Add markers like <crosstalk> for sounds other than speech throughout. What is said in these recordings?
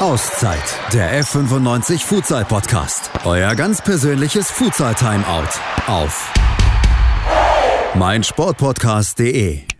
Auszeit, der F95 Futsal Podcast. Euer ganz persönliches Futsal Timeout auf meinsportpodcast.de.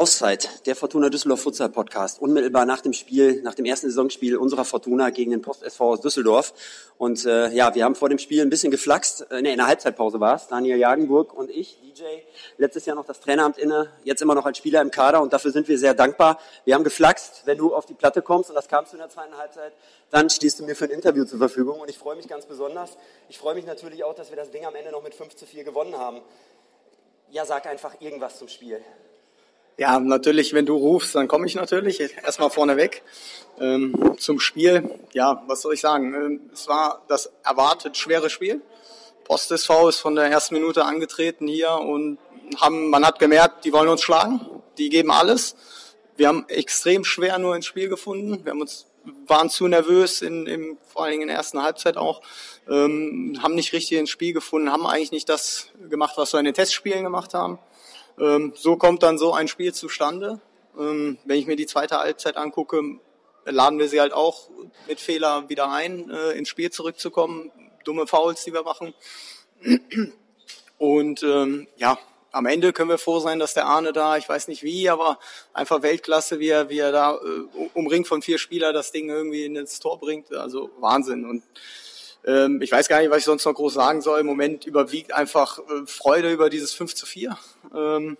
Auszeit, der Fortuna Düsseldorf Futsal Podcast, unmittelbar nach dem Spiel, nach dem ersten Saisonspiel unserer Fortuna gegen den Post SV aus Düsseldorf. Und äh, ja, wir haben vor dem Spiel ein bisschen geflaxt. Äh, nee, in der Halbzeitpause war es. Daniel Jagenburg und ich, DJ, letztes Jahr noch das Traineramt inne, jetzt immer noch als Spieler im Kader und dafür sind wir sehr dankbar. Wir haben geflaxt. Wenn du auf die Platte kommst, und das kamst du in der zweiten Halbzeit, dann stehst du mir für ein Interview zur Verfügung und ich freue mich ganz besonders. Ich freue mich natürlich auch, dass wir das Ding am Ende noch mit 5 zu 4 gewonnen haben. Ja, sag einfach irgendwas zum Spiel. Ja, natürlich, wenn du rufst, dann komme ich natürlich. Erstmal vorneweg ähm, zum Spiel. Ja, was soll ich sagen? Ähm, es war das erwartet schwere Spiel. Post SV ist von der ersten Minute angetreten hier und haben, man hat gemerkt, die wollen uns schlagen. Die geben alles. Wir haben extrem schwer nur ins Spiel gefunden. Wir haben uns, waren zu nervös, in, in, vor allen Dingen in der ersten Halbzeit auch. Ähm, haben nicht richtig ins Spiel gefunden, haben eigentlich nicht das gemacht, was wir in den Testspielen gemacht haben. Ähm, so kommt dann so ein Spiel zustande. Ähm, wenn ich mir die zweite Halbzeit angucke, laden wir sie halt auch mit Fehler wieder ein, äh, ins Spiel zurückzukommen. Dumme Fouls, die wir machen. Und ähm, ja, am Ende können wir froh sein, dass der Arne da, ich weiß nicht wie, aber einfach Weltklasse, wie er, wie er da äh, umringt von vier Spieler das Ding irgendwie ins Tor bringt. Also Wahnsinn. Und ähm, ich weiß gar nicht, was ich sonst noch groß sagen soll. Im Moment überwiegt einfach äh, Freude über dieses 5 zu 4. Ähm,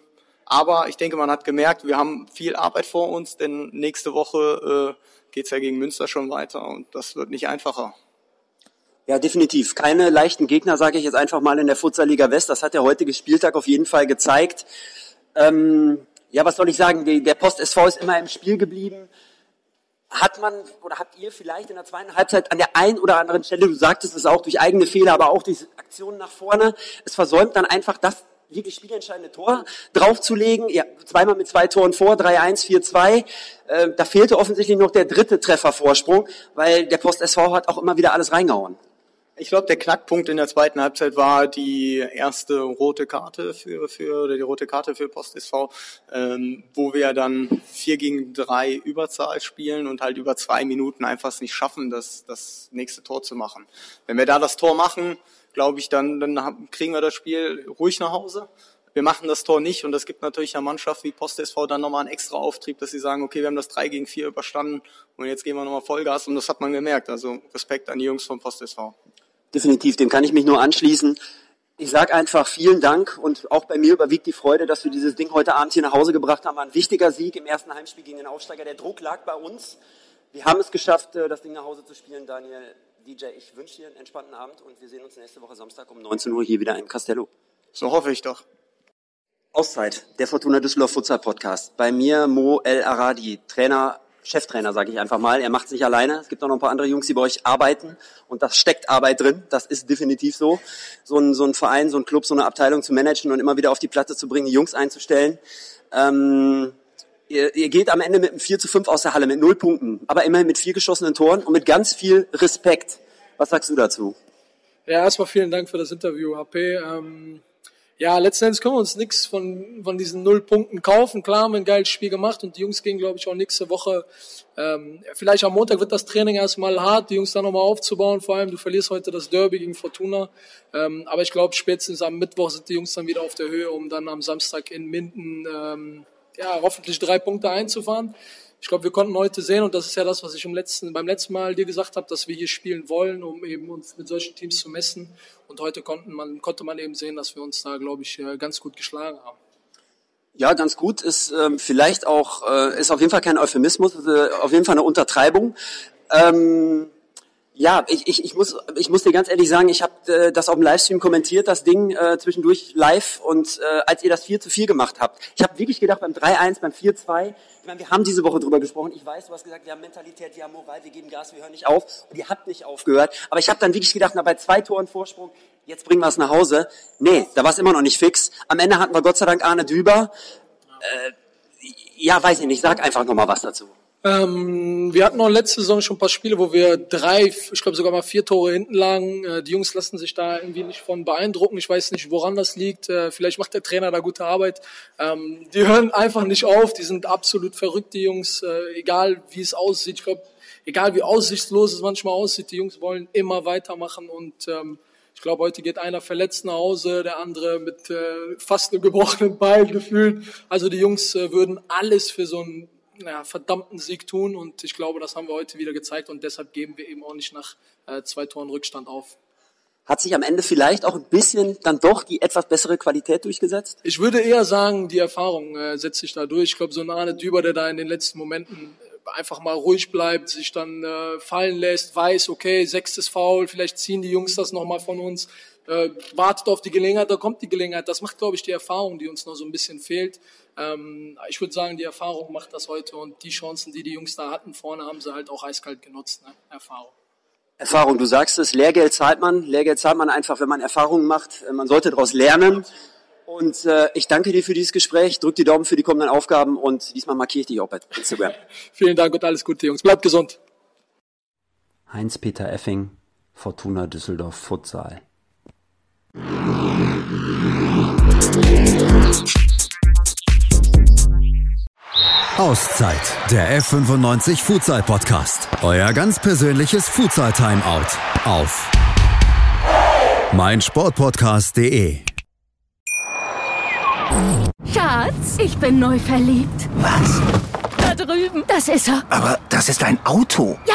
aber ich denke, man hat gemerkt, wir haben viel Arbeit vor uns, denn nächste Woche äh, geht's ja gegen Münster schon weiter und das wird nicht einfacher. Ja, definitiv. Keine leichten Gegner, sage ich jetzt einfach mal in der Futsalliga West. Das hat der heutige Spieltag auf jeden Fall gezeigt. Ähm, ja, was soll ich sagen? Der Post SV ist immer im Spiel geblieben hat man oder habt ihr vielleicht in der zweiten Halbzeit an der einen oder anderen Stelle, du sagtest es auch durch eigene Fehler, aber auch durch Aktionen nach vorne, es versäumt dann einfach das wirklich spielentscheidende Tor draufzulegen. Ja, zweimal mit zwei Toren vor, 3-1, 4-2. Äh, da fehlte offensichtlich noch der dritte Treffervorsprung, weil der Post SV hat auch immer wieder alles reingehauen. Ich glaube, der Knackpunkt in der zweiten Halbzeit war die erste rote Karte für, für oder die rote Karte für Post SV, ähm, wo wir dann vier gegen drei Überzahl spielen und halt über zwei Minuten einfach es nicht schaffen, das, das nächste Tor zu machen. Wenn wir da das Tor machen, glaube ich, dann, dann kriegen wir das Spiel ruhig nach Hause. Wir machen das Tor nicht und das gibt natürlich einer Mannschaft wie Post SV dann nochmal einen extra Auftrieb, dass sie sagen, okay, wir haben das drei gegen vier überstanden und jetzt gehen wir nochmal Vollgas und das hat man gemerkt. Also Respekt an die Jungs von Post SV. Definitiv, dem kann ich mich nur anschließen. Ich sage einfach vielen Dank und auch bei mir überwiegt die Freude, dass wir dieses Ding heute Abend hier nach Hause gebracht haben. War ein wichtiger Sieg im ersten Heimspiel gegen den Aufsteiger. Der Druck lag bei uns. Wir haben es geschafft, äh, das Ding nach Hause zu spielen. Daniel, DJ, ich wünsche dir einen entspannten Abend und wir sehen uns nächste Woche Samstag um 19 Uhr hier wieder im Castello. So hoffe ich doch. Auszeit, der Fortuna Düsseldorf Futsal Podcast. Bei mir Mo El Aradi, Trainer Cheftrainer, sage ich einfach mal. Er macht es nicht alleine. Es gibt auch noch ein paar andere Jungs, die bei euch arbeiten. Und das steckt Arbeit drin. Das ist definitiv so. So ein, so ein Verein, so ein Club, so eine Abteilung zu managen und immer wieder auf die Platte zu bringen, die Jungs einzustellen. Ähm, ihr, ihr geht am Ende mit einem 4 zu 5 aus der Halle, mit null Punkten. Aber immerhin mit vier geschossenen Toren und mit ganz viel Respekt. Was sagst du dazu? Ja, erstmal vielen Dank für das Interview, HP. Ähm ja, letzten Endes können wir uns nichts von, von diesen null Punkten kaufen. Klar, haben wir ein geiles Spiel gemacht und die Jungs gehen, glaube ich, auch nächste Woche. Ähm, vielleicht am Montag wird das Training erstmal hart, die Jungs dann nochmal aufzubauen. Vor allem, du verlierst heute das Derby gegen Fortuna. Ähm, aber ich glaube, spätestens am Mittwoch sind die Jungs dann wieder auf der Höhe, um dann am Samstag in Minden ähm, ja, hoffentlich drei Punkte einzufahren ich glaube, wir konnten heute sehen, und das ist ja das, was ich im letzten, beim letzten Mal dir gesagt habe, dass wir hier spielen wollen, um eben uns mit solchen Teams zu messen. Und heute konnten man, konnte man eben sehen, dass wir uns da, glaube ich, äh, ganz gut geschlagen haben. Ja, ganz gut ist ähm, vielleicht auch, äh, ist auf jeden Fall kein Euphemismus, äh, auf jeden Fall eine Untertreibung. Ähm, ja, ich, ich, ich, muss, ich muss dir ganz ehrlich sagen, ich habe äh, das auf dem Livestream kommentiert, das Ding äh, zwischendurch live und äh, als ihr das 4 zu 4 gemacht habt. Ich habe wirklich gedacht, beim 3-1, beim 4-2, ich meine, wir haben diese Woche drüber gesprochen, ich weiß, du hast gesagt, wir haben Mentalität, wir haben Moral, wir geben Gas, wir hören nicht auf und ihr habt nicht aufgehört. Aber ich habe dann wirklich gedacht, na, bei zwei Toren Vorsprung, jetzt bringen wir es nach Hause. Nee, da war es immer noch nicht fix. Am Ende hatten wir Gott sei Dank Arne Düber. Äh, ja, weiß ich nicht, sag einfach nochmal was dazu. Ähm, wir hatten auch letzte Saison schon ein paar Spiele, wo wir drei, ich glaube sogar mal vier Tore hinten lagen. Äh, die Jungs lassen sich da irgendwie nicht von beeindrucken. Ich weiß nicht, woran das liegt. Äh, vielleicht macht der Trainer da gute Arbeit. Ähm, die hören einfach nicht auf. Die sind absolut verrückt, die Jungs. Äh, egal wie es aussieht. Ich glaube, egal wie aussichtslos es manchmal aussieht, die Jungs wollen immer weitermachen und ähm, ich glaube, heute geht einer verletzt nach Hause, der andere mit äh, fast einem gebrochenen Bein <laughs> gefühlt. Also die Jungs äh, würden alles für so einen naja, verdammten Sieg tun und ich glaube, das haben wir heute wieder gezeigt und deshalb geben wir eben auch nicht nach äh, zwei Toren Rückstand auf. Hat sich am Ende vielleicht auch ein bisschen dann doch die etwas bessere Qualität durchgesetzt? Ich würde eher sagen, die Erfahrung äh, setzt sich da durch. Ich glaube, so ein Arne Düber, der da in den letzten Momenten äh, einfach mal ruhig bleibt, sich dann äh, fallen lässt, weiß, okay, sechstes Foul, vielleicht ziehen die Jungs das nochmal von uns, äh, wartet auf die Gelegenheit, da kommt die Gelegenheit. Das macht, glaube ich, die Erfahrung, die uns noch so ein bisschen fehlt. Ähm, ich würde sagen, die Erfahrung macht das heute und die Chancen, die die Jungs da hatten vorne, haben sie halt auch eiskalt genutzt. Ne? Erfahrung. Erfahrung, du sagst es, Lehrgeld zahlt man. Lehrgeld zahlt man einfach, wenn man Erfahrungen macht. Äh, man sollte daraus lernen. Und äh, ich danke dir für dieses Gespräch, drück die Daumen für die kommenden Aufgaben und diesmal markiere ich dich auch bei Instagram. <laughs> Vielen Dank und alles Gute, Jungs. Bleibt gesund. Heinz-Peter Effing, Fortuna Düsseldorf Futsal. Auszeit, der F95 Futsal Podcast. Euer ganz persönliches Futsal Timeout auf meinsportpodcast.de. Schatz, ich bin neu verliebt. Was? Da drüben. Das ist er. Aber das ist ein Auto. Ja,